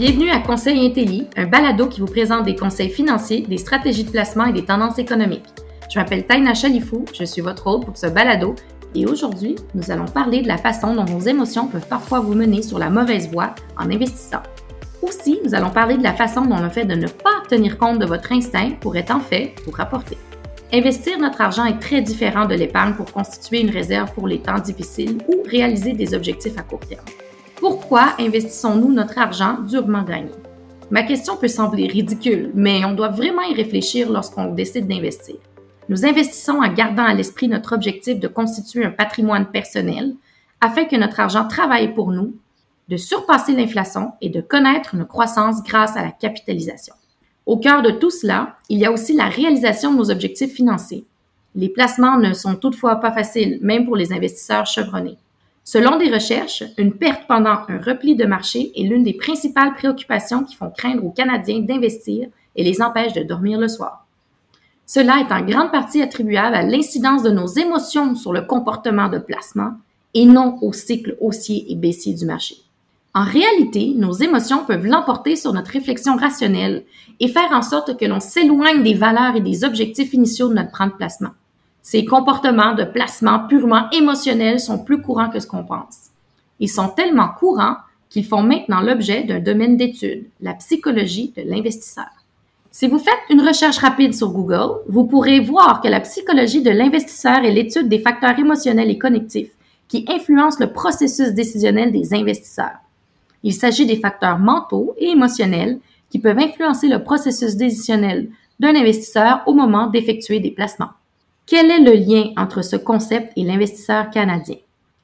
Bienvenue à Conseil Intelli, un balado qui vous présente des conseils financiers, des stratégies de placement et des tendances économiques. Je m'appelle Taina Chalifou, je suis votre hôte pour ce balado et aujourd'hui, nous allons parler de la façon dont vos émotions peuvent parfois vous mener sur la mauvaise voie en investissant. Aussi, nous allons parler de la façon dont le fait de ne pas tenir compte de votre instinct pourrait en fait vous rapporter. Investir notre argent est très différent de l'épargne pour constituer une réserve pour les temps difficiles ou réaliser des objectifs à court terme. Pourquoi investissons-nous notre argent durement gagné? Ma question peut sembler ridicule, mais on doit vraiment y réfléchir lorsqu'on décide d'investir. Nous investissons en gardant à l'esprit notre objectif de constituer un patrimoine personnel afin que notre argent travaille pour nous, de surpasser l'inflation et de connaître une croissance grâce à la capitalisation. Au cœur de tout cela, il y a aussi la réalisation de nos objectifs financiers. Les placements ne sont toutefois pas faciles, même pour les investisseurs chevronnés. Selon des recherches, une perte pendant un repli de marché est l'une des principales préoccupations qui font craindre aux Canadiens d'investir et les empêchent de dormir le soir. Cela est en grande partie attribuable à l'incidence de nos émotions sur le comportement de placement et non au cycle haussier et baissier du marché. En réalité, nos émotions peuvent l'emporter sur notre réflexion rationnelle et faire en sorte que l'on s'éloigne des valeurs et des objectifs initiaux de notre plan de placement. Ces comportements de placement purement émotionnels sont plus courants que ce qu'on pense. Ils sont tellement courants qu'ils font maintenant l'objet d'un domaine d'étude, la psychologie de l'investisseur. Si vous faites une recherche rapide sur Google, vous pourrez voir que la psychologie de l'investisseur est l'étude des facteurs émotionnels et connectifs qui influencent le processus décisionnel des investisseurs. Il s'agit des facteurs mentaux et émotionnels qui peuvent influencer le processus décisionnel d'un investisseur au moment d'effectuer des placements. Quel est le lien entre ce concept et l'investisseur canadien?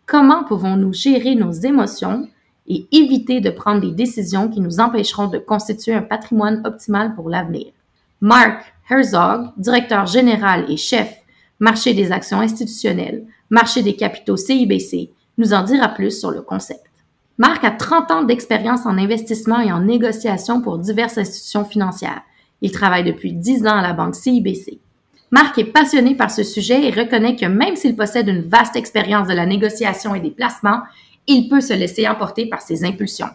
Comment pouvons-nous gérer nos émotions et éviter de prendre des décisions qui nous empêcheront de constituer un patrimoine optimal pour l'avenir? Mark Herzog, directeur général et chef marché des actions institutionnelles, marché des capitaux CIBC, nous en dira plus sur le concept. Marc a 30 ans d'expérience en investissement et en négociation pour diverses institutions financières. Il travaille depuis 10 ans à la banque CIBC. Marc est passionné par ce sujet et reconnaît que même s'il possède une vaste expérience de la négociation et des placements, il peut se laisser emporter par ses impulsions.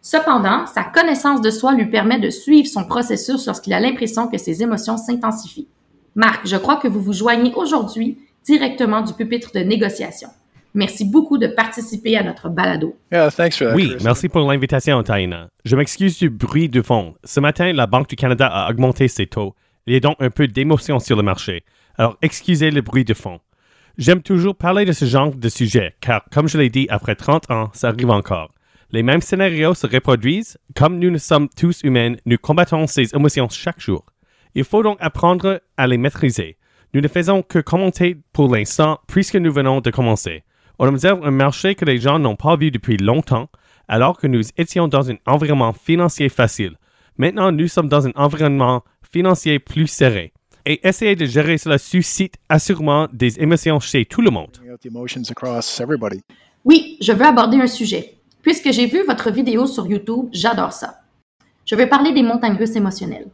Cependant, sa connaissance de soi lui permet de suivre son processus lorsqu'il a l'impression que ses émotions s'intensifient. Marc, je crois que vous vous joignez aujourd'hui directement du pupitre de négociation. Merci beaucoup de participer à notre balado. oui, merci pour l'invitation, Taina. Je m'excuse du bruit de fond. Ce matin, la Banque du Canada a augmenté ses taux il y a donc un peu d'émotion sur le marché. Alors excusez le bruit de fond. J'aime toujours parler de ce genre de sujet, car comme je l'ai dit, après 30 ans, ça arrive encore. Les mêmes scénarios se reproduisent. Comme nous ne sommes tous humains, nous combattons ces émotions chaque jour. Il faut donc apprendre à les maîtriser. Nous ne faisons que commenter pour l'instant puisque nous venons de commencer. On observe un marché que les gens n'ont pas vu depuis longtemps, alors que nous étions dans un environnement financier facile. Maintenant, nous sommes dans un environnement financier plus serré. Et essayer de gérer cela suscite assurément des émotions chez tout le monde. Oui, je veux aborder un sujet. Puisque j'ai vu votre vidéo sur YouTube, j'adore ça. Je veux parler des montagnes russes émotionnelles.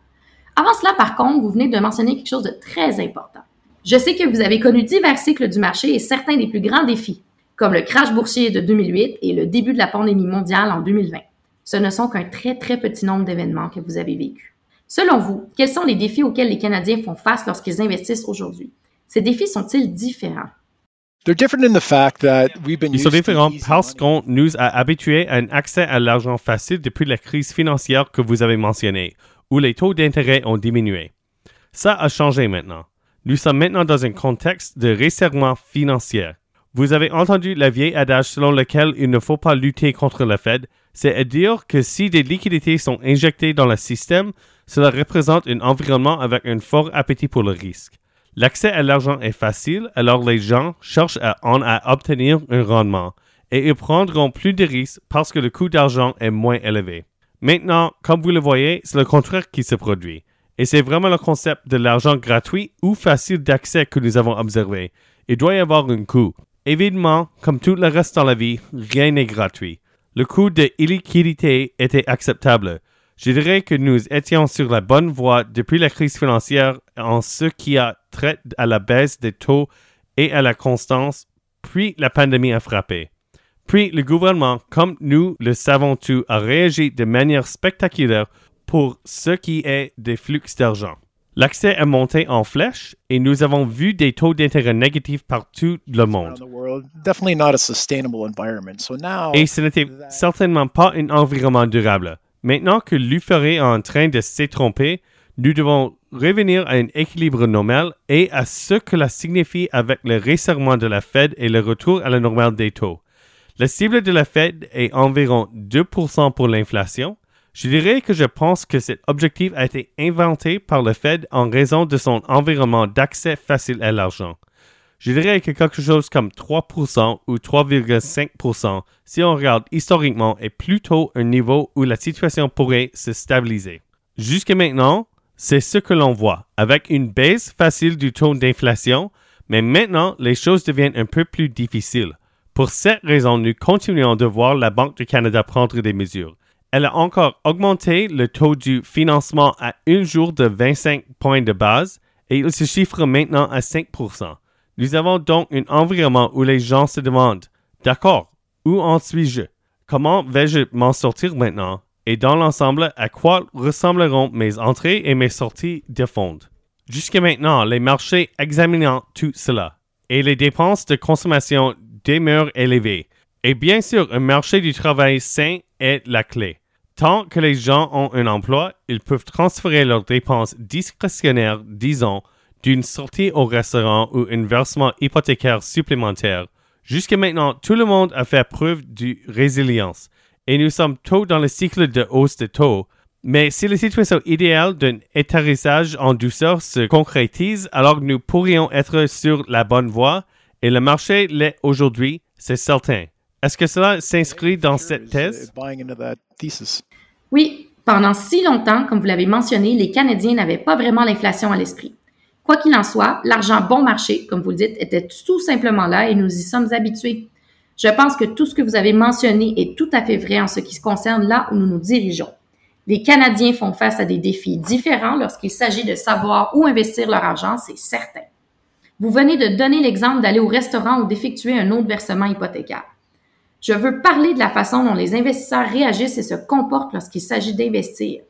Avant cela, par contre, vous venez de mentionner quelque chose de très important. Je sais que vous avez connu divers cycles du marché et certains des plus grands défis, comme le crash boursier de 2008 et le début de la pandémie mondiale en 2020. Ce ne sont qu'un très très petit nombre d'événements que vous avez vécus. Selon vous, quels sont les défis auxquels les Canadiens font face lorsqu'ils investissent aujourd'hui? Ces défis sont-ils différents? Ils sont différents parce qu'on nous a habitués à un accès à l'argent facile depuis la crise financière que vous avez mentionnée, où les taux d'intérêt ont diminué. Ça a changé maintenant. Nous sommes maintenant dans un contexte de resserrement financier. Vous avez entendu la vieille adage selon lequel il ne faut pas lutter contre la Fed, c'est à dire que si des liquidités sont injectées dans le système, cela représente un environnement avec un fort appétit pour le risque. L'accès à l'argent est facile, alors les gens cherchent à en obtenir un rendement, et ils prendront plus de risques parce que le coût d'argent est moins élevé. Maintenant, comme vous le voyez, c'est le contraire qui se produit. Et c'est vraiment le concept de l'argent gratuit ou facile d'accès que nous avons observé. Il doit y avoir un coût. Évidemment, comme tout le reste dans la vie, rien n'est gratuit. Le coût de illiquidité était acceptable. Je dirais que nous étions sur la bonne voie depuis la crise financière en ce qui a trait à la baisse des taux et à la constance, puis la pandémie a frappé. Puis le gouvernement, comme nous le savons tous, a réagi de manière spectaculaire pour ce qui est des flux d'argent. L'accès a monté en flèche et nous avons vu des taux d'intérêt négatifs partout le monde. Et ce n'était certainement pas un environnement durable. Maintenant que l'euphorie est en train de s'étromper, nous devons revenir à un équilibre normal et à ce que cela signifie avec le resserrement de la Fed et le retour à la normale des taux. La cible de la Fed est environ 2% pour l'inflation. Je dirais que je pense que cet objectif a été inventé par le Fed en raison de son environnement d'accès facile à l'argent. Je dirais que quelque chose comme 3% ou 3,5% si on regarde historiquement est plutôt un niveau où la situation pourrait se stabiliser. Jusqu'à maintenant, c'est ce que l'on voit, avec une baisse facile du taux d'inflation, mais maintenant les choses deviennent un peu plus difficiles. Pour cette raison, nous continuons de voir la Banque du Canada prendre des mesures. Elle a encore augmenté le taux du financement à un jour de 25 points de base et il se chiffre maintenant à 5 Nous avons donc un environnement où les gens se demandent D'accord, où en suis-je? Comment vais-je m'en sortir maintenant et dans l'ensemble, à quoi ressembleront mes entrées et mes sorties de fonds. Jusqu'à maintenant, les marchés examinant tout cela et les dépenses de consommation demeurent élevées. Et bien sûr, un marché du travail sain est la clé. Tant que les gens ont un emploi, ils peuvent transférer leurs dépenses discrétionnaires, disons, d'une sortie au restaurant ou un versement hypothécaire supplémentaire. Jusqu'à maintenant, tout le monde a fait preuve de résilience et nous sommes tôt dans le cycle de hausse de taux. Mais si la situation idéale d'un atterrissage en douceur se concrétise, alors nous pourrions être sur la bonne voie et le marché l'est aujourd'hui, c'est certain. Est-ce que cela s'inscrit dans cette thèse? Oui, pendant si longtemps, comme vous l'avez mentionné, les Canadiens n'avaient pas vraiment l'inflation à l'esprit. Quoi qu'il en soit, l'argent bon marché, comme vous le dites, était tout simplement là et nous y sommes habitués. Je pense que tout ce que vous avez mentionné est tout à fait vrai en ce qui se concerne là où nous nous dirigeons. Les Canadiens font face à des défis différents lorsqu'il s'agit de savoir où investir leur argent, c'est certain. Vous venez de donner l'exemple d'aller au restaurant ou d'effectuer un autre versement hypothécaire. Je veux parler de la façon dont les investisseurs réagissent et se comportent lorsqu'il s'agit d'investir.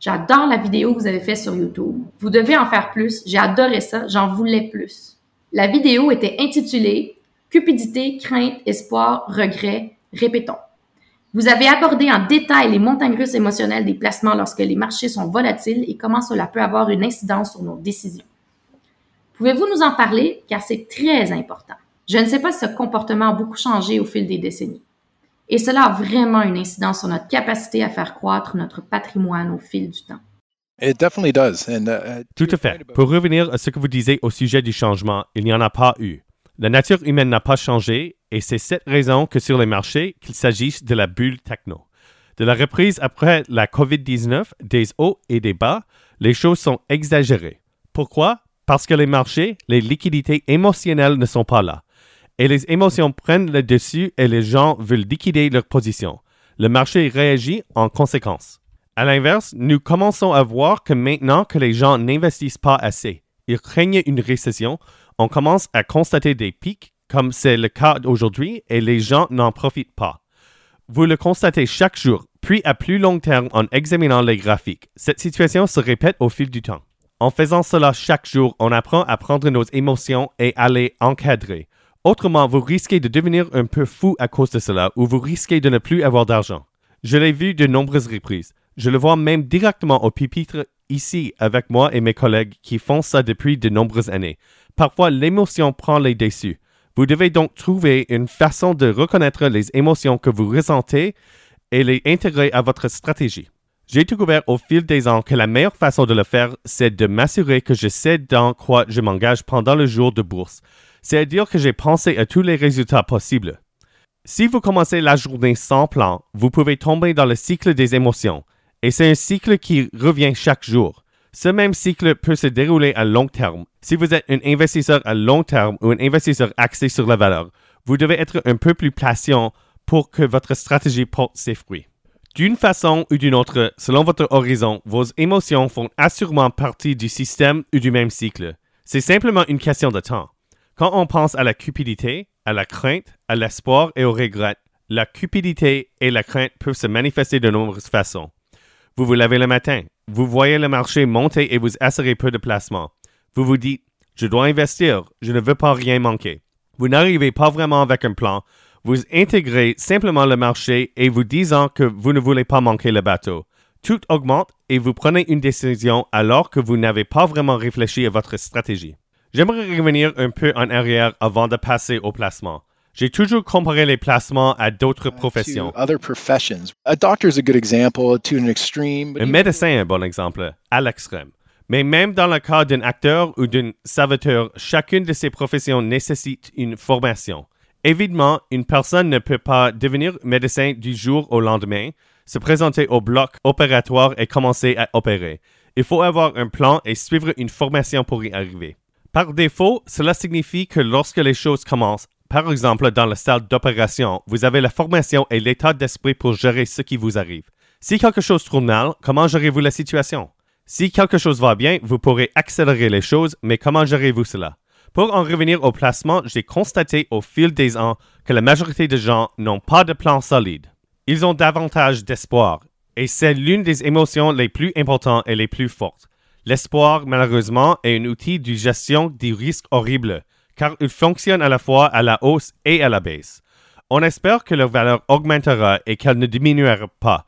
J'adore la vidéo que vous avez faite sur YouTube. Vous devez en faire plus. J'ai adoré ça. J'en voulais plus. La vidéo était intitulée Cupidité, crainte, espoir, regret, répétons. Vous avez abordé en détail les montagnes russes émotionnelles des placements lorsque les marchés sont volatiles et comment cela peut avoir une incidence sur nos décisions. Pouvez-vous nous en parler? Car c'est très important. Je ne sais pas si ce comportement a beaucoup changé au fil des décennies. Et cela a vraiment une incidence sur notre capacité à faire croître notre patrimoine au fil du temps. Uh, Tout à fait. Pour revenir à ce que vous disiez au sujet du changement, il n'y en a pas eu. La nature humaine n'a pas changé et c'est cette raison que sur les marchés, qu'il s'agisse de la bulle techno. De la reprise après la COVID-19, des hauts et des bas, les choses sont exagérées. Pourquoi? Parce que les marchés, les liquidités émotionnelles ne sont pas là. Et les émotions prennent le dessus et les gens veulent liquider leur position. Le marché réagit en conséquence. À l'inverse, nous commençons à voir que maintenant que les gens n'investissent pas assez, ils craignent une récession, on commence à constater des pics, comme c'est le cas aujourd'hui, et les gens n'en profitent pas. Vous le constatez chaque jour, puis à plus long terme en examinant les graphiques. Cette situation se répète au fil du temps. En faisant cela chaque jour, on apprend à prendre nos émotions et à les encadrer. Autrement, vous risquez de devenir un peu fou à cause de cela ou vous risquez de ne plus avoir d'argent. Je l'ai vu de nombreuses reprises. Je le vois même directement au pupitre ici avec moi et mes collègues qui font ça depuis de nombreuses années. Parfois, l'émotion prend les dessus. Vous devez donc trouver une façon de reconnaître les émotions que vous ressentez et les intégrer à votre stratégie. J'ai découvert au fil des ans que la meilleure façon de le faire, c'est de m'assurer que je sais dans quoi je m'engage pendant le jour de bourse, c'est-à-dire que j'ai pensé à tous les résultats possibles. Si vous commencez la journée sans plan, vous pouvez tomber dans le cycle des émotions, et c'est un cycle qui revient chaque jour. Ce même cycle peut se dérouler à long terme. Si vous êtes un investisseur à long terme ou un investisseur axé sur la valeur, vous devez être un peu plus patient pour que votre stratégie porte ses fruits. D'une façon ou d'une autre, selon votre horizon, vos émotions font assurément partie du système ou du même cycle. C'est simplement une question de temps. Quand on pense à la cupidité, à la crainte, à l'espoir et au regret. La cupidité et la crainte peuvent se manifester de nombreuses façons. Vous vous levez le matin, vous voyez le marché monter et vous assurez peu de placements. Vous vous dites, je dois investir, je ne veux pas rien manquer. Vous n'arrivez pas vraiment avec un plan, vous intégrez simplement le marché et vous disant que vous ne voulez pas manquer le bateau. Tout augmente et vous prenez une décision alors que vous n'avez pas vraiment réfléchi à votre stratégie. J'aimerais revenir un peu en arrière avant de passer au placement. J'ai toujours comparé les placements à d'autres professions. Un médecin est un bon exemple, à l'extrême. Mais même dans le cas d'un acteur ou d'un serviteur, chacune de ces professions nécessite une formation. Évidemment, une personne ne peut pas devenir médecin du jour au lendemain, se présenter au bloc opératoire et commencer à opérer. Il faut avoir un plan et suivre une formation pour y arriver. Par défaut, cela signifie que lorsque les choses commencent, par exemple dans la salle d'opération, vous avez la formation et l'état d'esprit pour gérer ce qui vous arrive. Si quelque chose tourne mal, comment gérez-vous la situation? Si quelque chose va bien, vous pourrez accélérer les choses, mais comment gérez-vous cela? Pour en revenir au placement, j'ai constaté au fil des ans que la majorité des gens n'ont pas de plan solide. Ils ont davantage d'espoir, et c'est l'une des émotions les plus importantes et les plus fortes. L'espoir, malheureusement, est un outil de gestion des risques horribles, car il fonctionne à la fois à la hausse et à la baisse. On espère que leur valeur augmentera et qu'elle ne diminuera pas.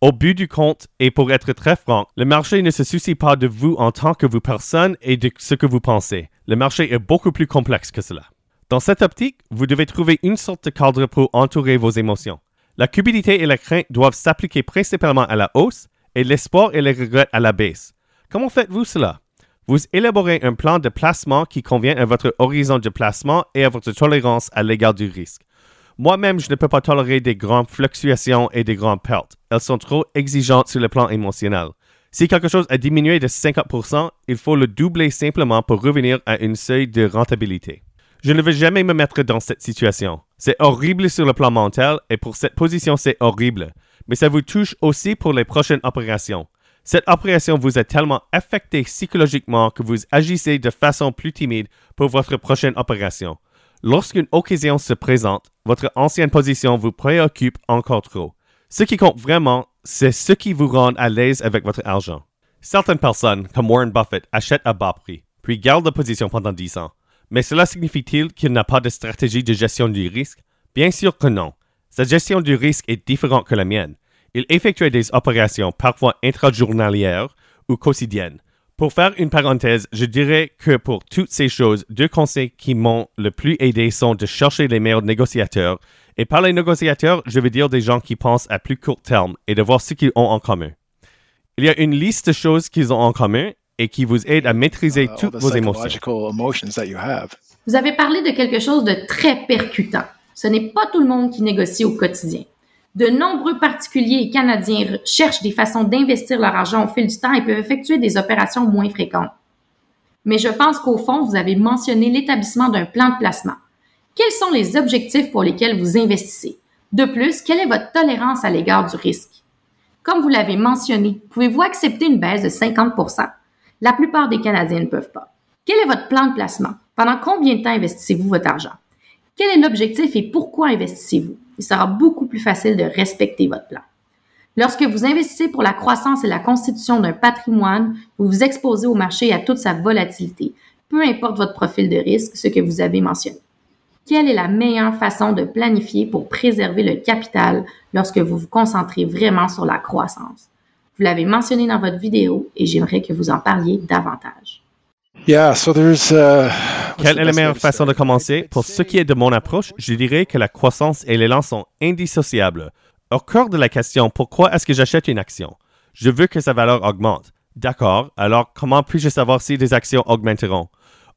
Au but du compte, et pour être très franc, le marché ne se soucie pas de vous en tant que vous personne et de ce que vous pensez. Le marché est beaucoup plus complexe que cela. Dans cette optique, vous devez trouver une sorte de cadre pour entourer vos émotions. La cupidité et la crainte doivent s'appliquer principalement à la hausse et l'espoir et les regrets à la baisse. Comment faites-vous cela? Vous élaborez un plan de placement qui convient à votre horizon de placement et à votre tolérance à l'égard du risque. Moi-même, je ne peux pas tolérer des grandes fluctuations et des grandes pertes. Elles sont trop exigeantes sur le plan émotionnel. Si quelque chose a diminué de 50%, il faut le doubler simplement pour revenir à une seuil de rentabilité. Je ne veux jamais me mettre dans cette situation. C'est horrible sur le plan mental et pour cette position, c'est horrible. Mais ça vous touche aussi pour les prochaines opérations. Cette opération vous a tellement affecté psychologiquement que vous agissez de façon plus timide pour votre prochaine opération. Lorsqu'une occasion se présente, votre ancienne position vous préoccupe encore trop. Ce qui compte vraiment, c'est ce qui vous rend à l'aise avec votre argent. Certaines personnes, comme Warren Buffett, achètent à bas prix, puis gardent la position pendant 10 ans. Mais cela signifie-t-il qu'il n'a pas de stratégie de gestion du risque? Bien sûr que non. Sa gestion du risque est différente que la mienne. Il effectuait des opérations parfois intrajournalières ou quotidiennes. Pour faire une parenthèse, je dirais que pour toutes ces choses, deux conseils qui m'ont le plus aidé sont de chercher les meilleurs négociateurs. Et par les négociateurs, je veux dire des gens qui pensent à plus court terme et de voir ce qu'ils ont en commun. Il y a une liste de choses qu'ils ont en commun et qui vous aide à maîtriser uh, toutes vos émotions. Vous avez parlé de quelque chose de très percutant. Ce n'est pas tout le monde qui négocie au quotidien. De nombreux particuliers et Canadiens cherchent des façons d'investir leur argent au fil du temps et peuvent effectuer des opérations moins fréquentes. Mais je pense qu'au fond, vous avez mentionné l'établissement d'un plan de placement. Quels sont les objectifs pour lesquels vous investissez? De plus, quelle est votre tolérance à l'égard du risque? Comme vous l'avez mentionné, pouvez-vous accepter une baisse de 50% La plupart des Canadiens ne peuvent pas. Quel est votre plan de placement? Pendant combien de temps investissez-vous votre argent? Quel est l'objectif et pourquoi investissez-vous? Il sera beaucoup plus facile de respecter votre plan. Lorsque vous investissez pour la croissance et la constitution d'un patrimoine, vous vous exposez au marché à toute sa volatilité, peu importe votre profil de risque, ce que vous avez mentionné. Quelle est la meilleure façon de planifier pour préserver le capital lorsque vous vous concentrez vraiment sur la croissance? Vous l'avez mentionné dans votre vidéo et j'aimerais que vous en parliez davantage. Uh, Quelle est la meilleure façon de commencer? Pour ce qui est de mon approche, je dirais que la croissance et l'élan sont indissociables. Au cœur de la question, pourquoi est-ce que j'achète une action? Je veux que sa valeur augmente. D'accord, alors comment puis-je savoir si des actions augmenteront?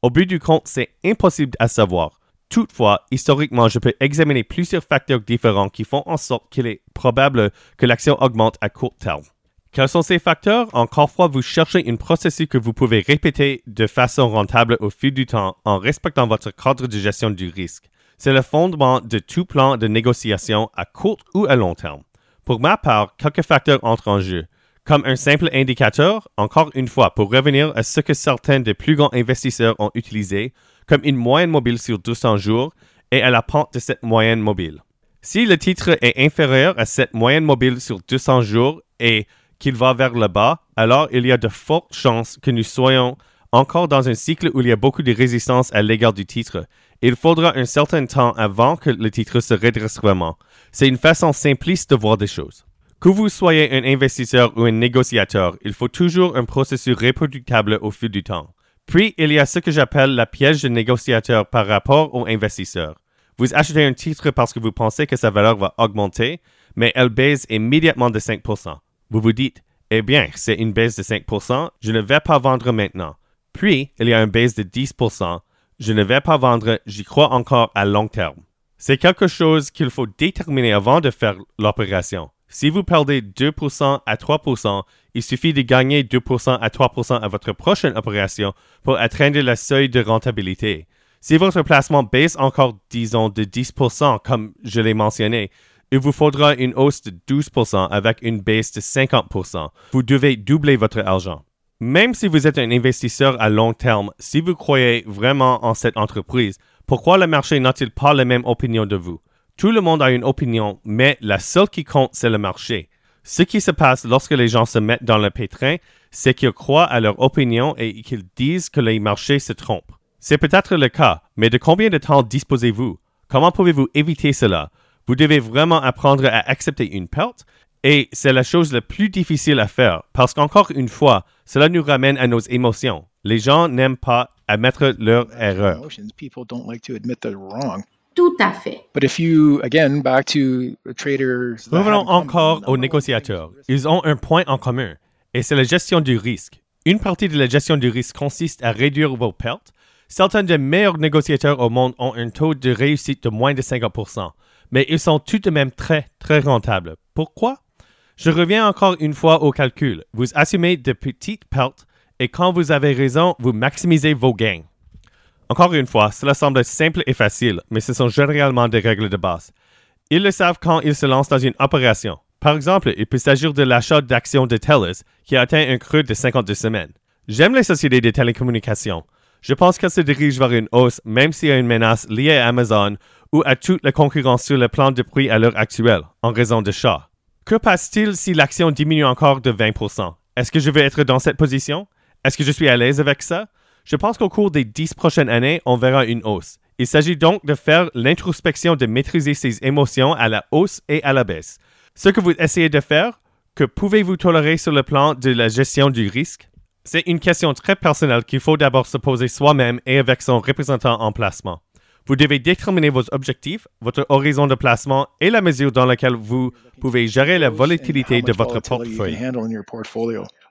Au but du compte, c'est impossible à savoir. Toutefois, historiquement, je peux examiner plusieurs facteurs différents qui font en sorte qu'il est probable que l'action augmente à court terme. Quels sont ces facteurs? Encore fois, vous cherchez un processus que vous pouvez répéter de façon rentable au fil du temps en respectant votre cadre de gestion du risque. C'est le fondement de tout plan de négociation à court ou à long terme. Pour ma part, quelques facteurs entrent en jeu. Comme un simple indicateur, encore une fois, pour revenir à ce que certains des plus grands investisseurs ont utilisé, comme une moyenne mobile sur 200 jours et à la pente de cette moyenne mobile. Si le titre est inférieur à cette moyenne mobile sur 200 jours et qu'il va vers le bas, alors il y a de fortes chances que nous soyons encore dans un cycle où il y a beaucoup de résistance à l'égard du titre. Il faudra un certain temps avant que le titre se redresse vraiment. C'est une façon simpliste de voir des choses. Que vous soyez un investisseur ou un négociateur, il faut toujours un processus reproductible au fil du temps. Puis, il y a ce que j'appelle la piège de négociateur par rapport aux investisseurs. Vous achetez un titre parce que vous pensez que sa valeur va augmenter, mais elle baisse immédiatement de 5%. Vous vous dites, eh bien, c'est une baisse de 5%, je ne vais pas vendre maintenant. Puis, il y a une baisse de 10%, je ne vais pas vendre, j'y crois encore à long terme. C'est quelque chose qu'il faut déterminer avant de faire l'opération. Si vous perdez 2% à 3%, il suffit de gagner 2% à 3% à votre prochaine opération pour atteindre le seuil de rentabilité. Si votre placement baisse encore, disons, de 10%, comme je l'ai mentionné, il vous faudra une hausse de 12% avec une baisse de 50%. Vous devez doubler votre argent. Même si vous êtes un investisseur à long terme, si vous croyez vraiment en cette entreprise, pourquoi le marché n'a-t-il pas la même opinion de vous? Tout le monde a une opinion, mais la seule qui compte, c'est le marché. Ce qui se passe lorsque les gens se mettent dans le pétrin, c'est qu'ils croient à leur opinion et qu'ils disent que les marchés se trompent. C'est peut-être le cas, mais de combien de temps disposez-vous? Comment pouvez-vous éviter cela? Vous devez vraiment apprendre à accepter une perte et c'est la chose la plus difficile à faire parce qu'encore une fois, cela nous ramène à nos émotions. Les gens n'aiment pas admettre leur erreur. Tout à fait. Revenons encore aux négociateurs. Ils ont un point en commun, et c'est la gestion du risque. Une partie de la gestion du risque consiste à réduire vos pertes. Certains des meilleurs négociateurs au monde ont un taux de réussite de moins de 50%, mais ils sont tout de même très, très rentables. Pourquoi? Je reviens encore une fois au calcul. Vous assumez de petites pertes et quand vous avez raison, vous maximisez vos gains. Encore une fois, cela semble simple et facile, mais ce sont généralement des règles de base. Ils le savent quand ils se lancent dans une opération. Par exemple, il peut s'agir de l'achat d'actions de TELUS qui a atteint un creux de 52 semaines. J'aime les sociétés de télécommunications. Je pense qu'elles se dirigent vers une hausse même s'il y a une menace liée à Amazon ou à toute la concurrence sur le plan de prix à l'heure actuelle, en raison de chat. Que passe-t-il si l'action diminue encore de 20%? Est-ce que je vais être dans cette position? Est-ce que je suis à l'aise avec ça? Je pense qu'au cours des dix prochaines années, on verra une hausse. Il s'agit donc de faire l'introspection de maîtriser ses émotions à la hausse et à la baisse. Ce que vous essayez de faire, que pouvez-vous tolérer sur le plan de la gestion du risque? C'est une question très personnelle qu'il faut d'abord se poser soi-même et avec son représentant en placement. Vous devez déterminer vos objectifs, votre horizon de placement et la mesure dans laquelle vous pouvez gérer la volatilité de votre portefeuille.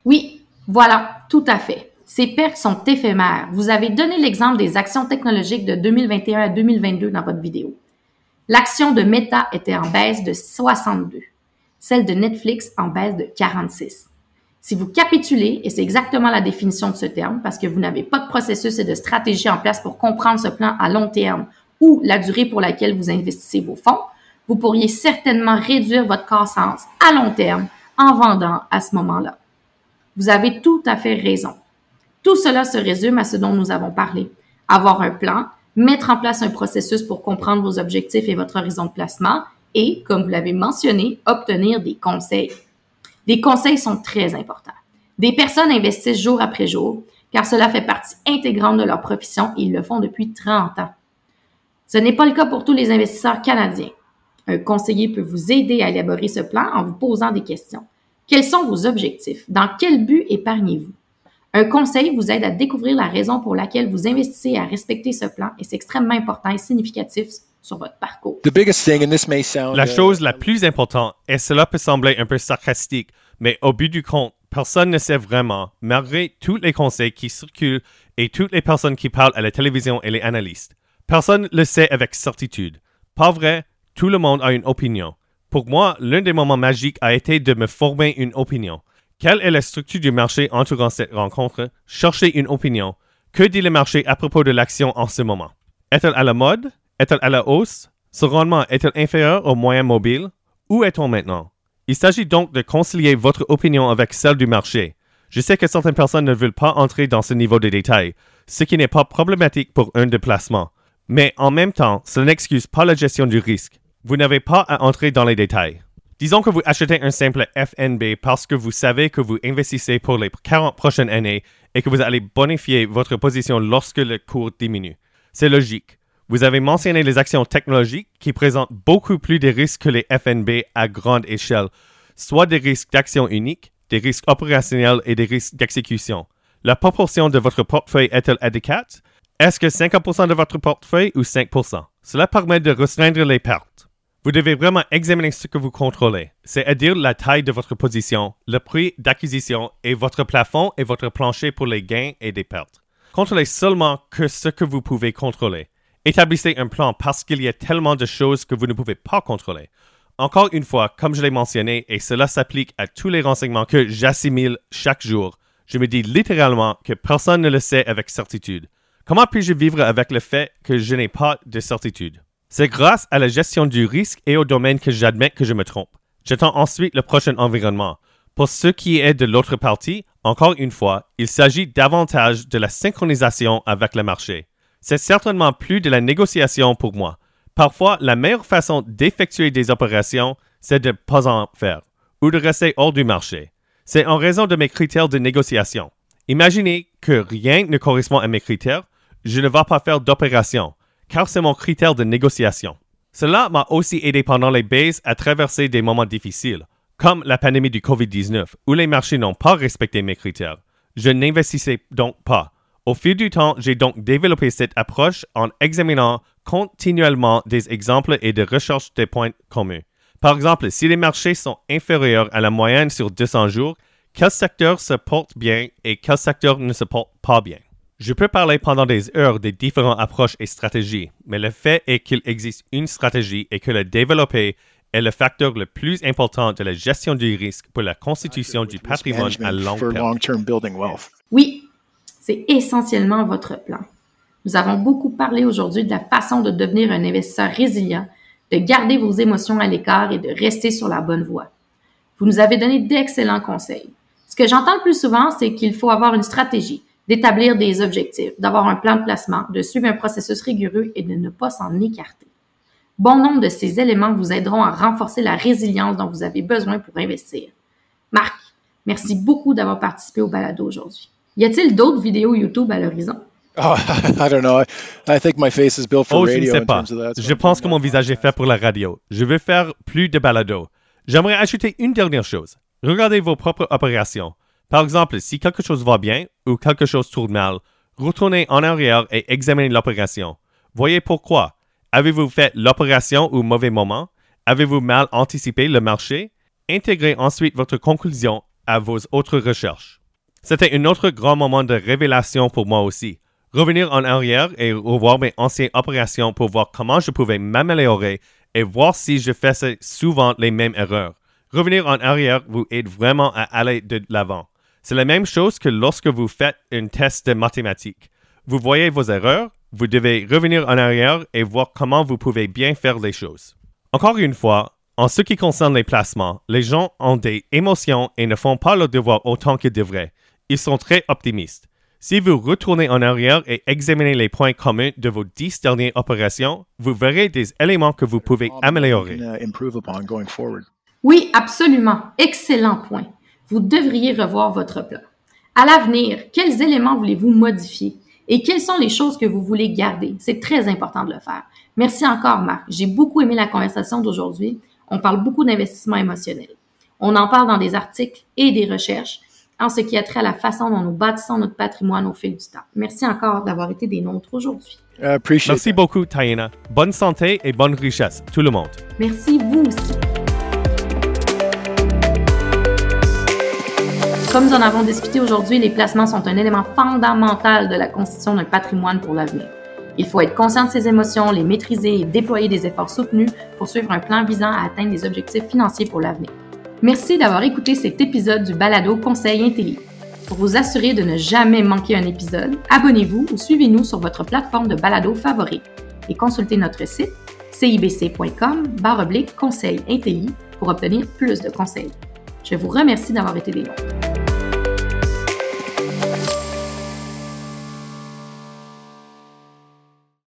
Oui, voilà, tout à fait. Ces pertes sont éphémères. Vous avez donné l'exemple des actions technologiques de 2021 à 2022 dans votre vidéo. L'action de Meta était en baisse de 62, celle de Netflix en baisse de 46. Si vous capitulez, et c'est exactement la définition de ce terme, parce que vous n'avez pas de processus et de stratégie en place pour comprendre ce plan à long terme ou la durée pour laquelle vous investissez vos fonds, vous pourriez certainement réduire votre croissance à long terme en vendant à ce moment-là. Vous avez tout à fait raison. Tout cela se résume à ce dont nous avons parlé. Avoir un plan, mettre en place un processus pour comprendre vos objectifs et votre horizon de placement et, comme vous l'avez mentionné, obtenir des conseils. Des conseils sont très importants. Des personnes investissent jour après jour car cela fait partie intégrante de leur profession et ils le font depuis 30 ans. Ce n'est pas le cas pour tous les investisseurs canadiens. Un conseiller peut vous aider à élaborer ce plan en vous posant des questions. Quels sont vos objectifs? Dans quel but épargnez-vous? Un conseil vous aide à découvrir la raison pour laquelle vous investissez et à respecter ce plan et c'est extrêmement important et significatif sur votre parcours. La chose la plus importante, et cela peut sembler un peu sarcastique, mais au but du compte, personne ne sait vraiment, malgré tous les conseils qui circulent et toutes les personnes qui parlent à la télévision et les analystes. Personne ne le sait avec certitude. Pas vrai, tout le monde a une opinion. Pour moi, l'un des moments magiques a été de me former une opinion. Quelle est la structure du marché entourant cette rencontre? Cherchez une opinion. Que dit le marché à propos de l'action en ce moment? Est-elle à la mode? Est-elle à la hausse? Ce rendement est-il inférieur au moyen mobile? Où est-on maintenant? Il s'agit donc de concilier votre opinion avec celle du marché. Je sais que certaines personnes ne veulent pas entrer dans ce niveau de détail, ce qui n'est pas problématique pour un déplacement. Mais en même temps, cela n'excuse pas la gestion du risque. Vous n'avez pas à entrer dans les détails. Disons que vous achetez un simple FNB parce que vous savez que vous investissez pour les 40 prochaines années et que vous allez bonifier votre position lorsque le cours diminue. C'est logique. Vous avez mentionné les actions technologiques qui présentent beaucoup plus de risques que les FNB à grande échelle, soit des risques d'action unique, des risques opérationnels et des risques d'exécution. La proportion de votre portefeuille est-elle adéquate? Est-ce que 50% de votre portefeuille ou 5%? Cela permet de restreindre les pertes. Vous devez vraiment examiner ce que vous contrôlez, c'est-à-dire la taille de votre position, le prix d'acquisition et votre plafond et votre plancher pour les gains et des pertes. Contrôlez seulement que ce que vous pouvez contrôler. Établissez un plan parce qu'il y a tellement de choses que vous ne pouvez pas contrôler. Encore une fois, comme je l'ai mentionné, et cela s'applique à tous les renseignements que j'assimile chaque jour, je me dis littéralement que personne ne le sait avec certitude. Comment puis-je vivre avec le fait que je n'ai pas de certitude? C'est grâce à la gestion du risque et au domaine que j'admets que je me trompe. J'attends ensuite le prochain environnement. Pour ce qui est de l'autre partie, encore une fois, il s'agit davantage de la synchronisation avec le marché. C'est certainement plus de la négociation pour moi. Parfois, la meilleure façon d'effectuer des opérations, c'est de ne pas en faire ou de rester hors du marché. C'est en raison de mes critères de négociation. Imaginez que rien ne correspond à mes critères, je ne vais pas faire d'opération car c'est mon critère de négociation. Cela m'a aussi aidé pendant les bases à traverser des moments difficiles, comme la pandémie du COVID-19, où les marchés n'ont pas respecté mes critères. Je n'investissais donc pas. Au fil du temps, j'ai donc développé cette approche en examinant continuellement des exemples et de recherche des points communs. Par exemple, si les marchés sont inférieurs à la moyenne sur 200 jours, quel secteur se porte bien et quel secteur ne se porte pas bien? Je peux parler pendant des heures des différentes approches et stratégies, mais le fait est qu'il existe une stratégie et que le développer est le facteur le plus important de la gestion du risque pour la constitution du patrimoine à long terme. Oui, c'est essentiellement votre plan. Nous avons beaucoup parlé aujourd'hui de la façon de devenir un investisseur résilient, de garder vos émotions à l'écart et de rester sur la bonne voie. Vous nous avez donné d'excellents conseils. Ce que j'entends le plus souvent, c'est qu'il faut avoir une stratégie, d'établir des objectifs, d'avoir un plan de placement, de suivre un processus rigoureux et de ne pas s'en écarter. Bon nombre de ces éléments vous aideront à renforcer la résilience dont vous avez besoin pour investir. Marc, merci beaucoup d'avoir participé au balado aujourd'hui. Y a-t-il d'autres vidéos YouTube à l'horizon? Oh, I don't know. I think my face is built for oh, je ne sais pas. Je pense que mon visage est fait pour la radio. Je veux faire plus de balado. J'aimerais ajouter une dernière chose. Regardez vos propres opérations. Par exemple, si quelque chose va bien ou quelque chose tourne mal, retournez en arrière et examinez l'opération. Voyez pourquoi. Avez-vous fait l'opération au mauvais moment? Avez-vous mal anticipé le marché? Intégrez ensuite votre conclusion à vos autres recherches. C'était un autre grand moment de révélation pour moi aussi. Revenir en arrière et revoir mes anciennes opérations pour voir comment je pouvais m'améliorer et voir si je faisais souvent les mêmes erreurs. Revenir en arrière vous aide vraiment à aller de l'avant. C'est la même chose que lorsque vous faites un test de mathématiques. Vous voyez vos erreurs, vous devez revenir en arrière et voir comment vous pouvez bien faire les choses. Encore une fois, en ce qui concerne les placements, les gens ont des émotions et ne font pas leur devoir autant qu'ils devraient. Ils sont très optimistes. Si vous retournez en arrière et examinez les points communs de vos dix dernières opérations, vous verrez des éléments que vous pouvez améliorer. Oui, absolument. Excellent point vous devriez revoir votre plan. À l'avenir, quels éléments voulez-vous modifier et quelles sont les choses que vous voulez garder? C'est très important de le faire. Merci encore, Marc. J'ai beaucoup aimé la conversation d'aujourd'hui. On parle beaucoup d'investissement émotionnel. On en parle dans des articles et des recherches en ce qui a trait à la façon dont nous bâtissons notre patrimoine au fil du temps. Merci encore d'avoir été des nôtres aujourd'hui. Merci beaucoup, Taina. Bonne santé et bonne richesse, tout le monde. Merci, vous aussi. Comme nous en avons discuté aujourd'hui, les placements sont un élément fondamental de la constitution d'un patrimoine pour l'avenir. Il faut être conscient de ses émotions, les maîtriser et déployer des efforts soutenus pour suivre un plan visant à atteindre des objectifs financiers pour l'avenir. Merci d'avoir écouté cet épisode du Balado Conseil Intelli. Pour vous assurer de ne jamais manquer un épisode, abonnez-vous ou suivez-nous sur votre plateforme de balado favorite et consultez notre site cibc.com conseil intelli pour obtenir plus de conseils. Je vous remercie d'avoir été des.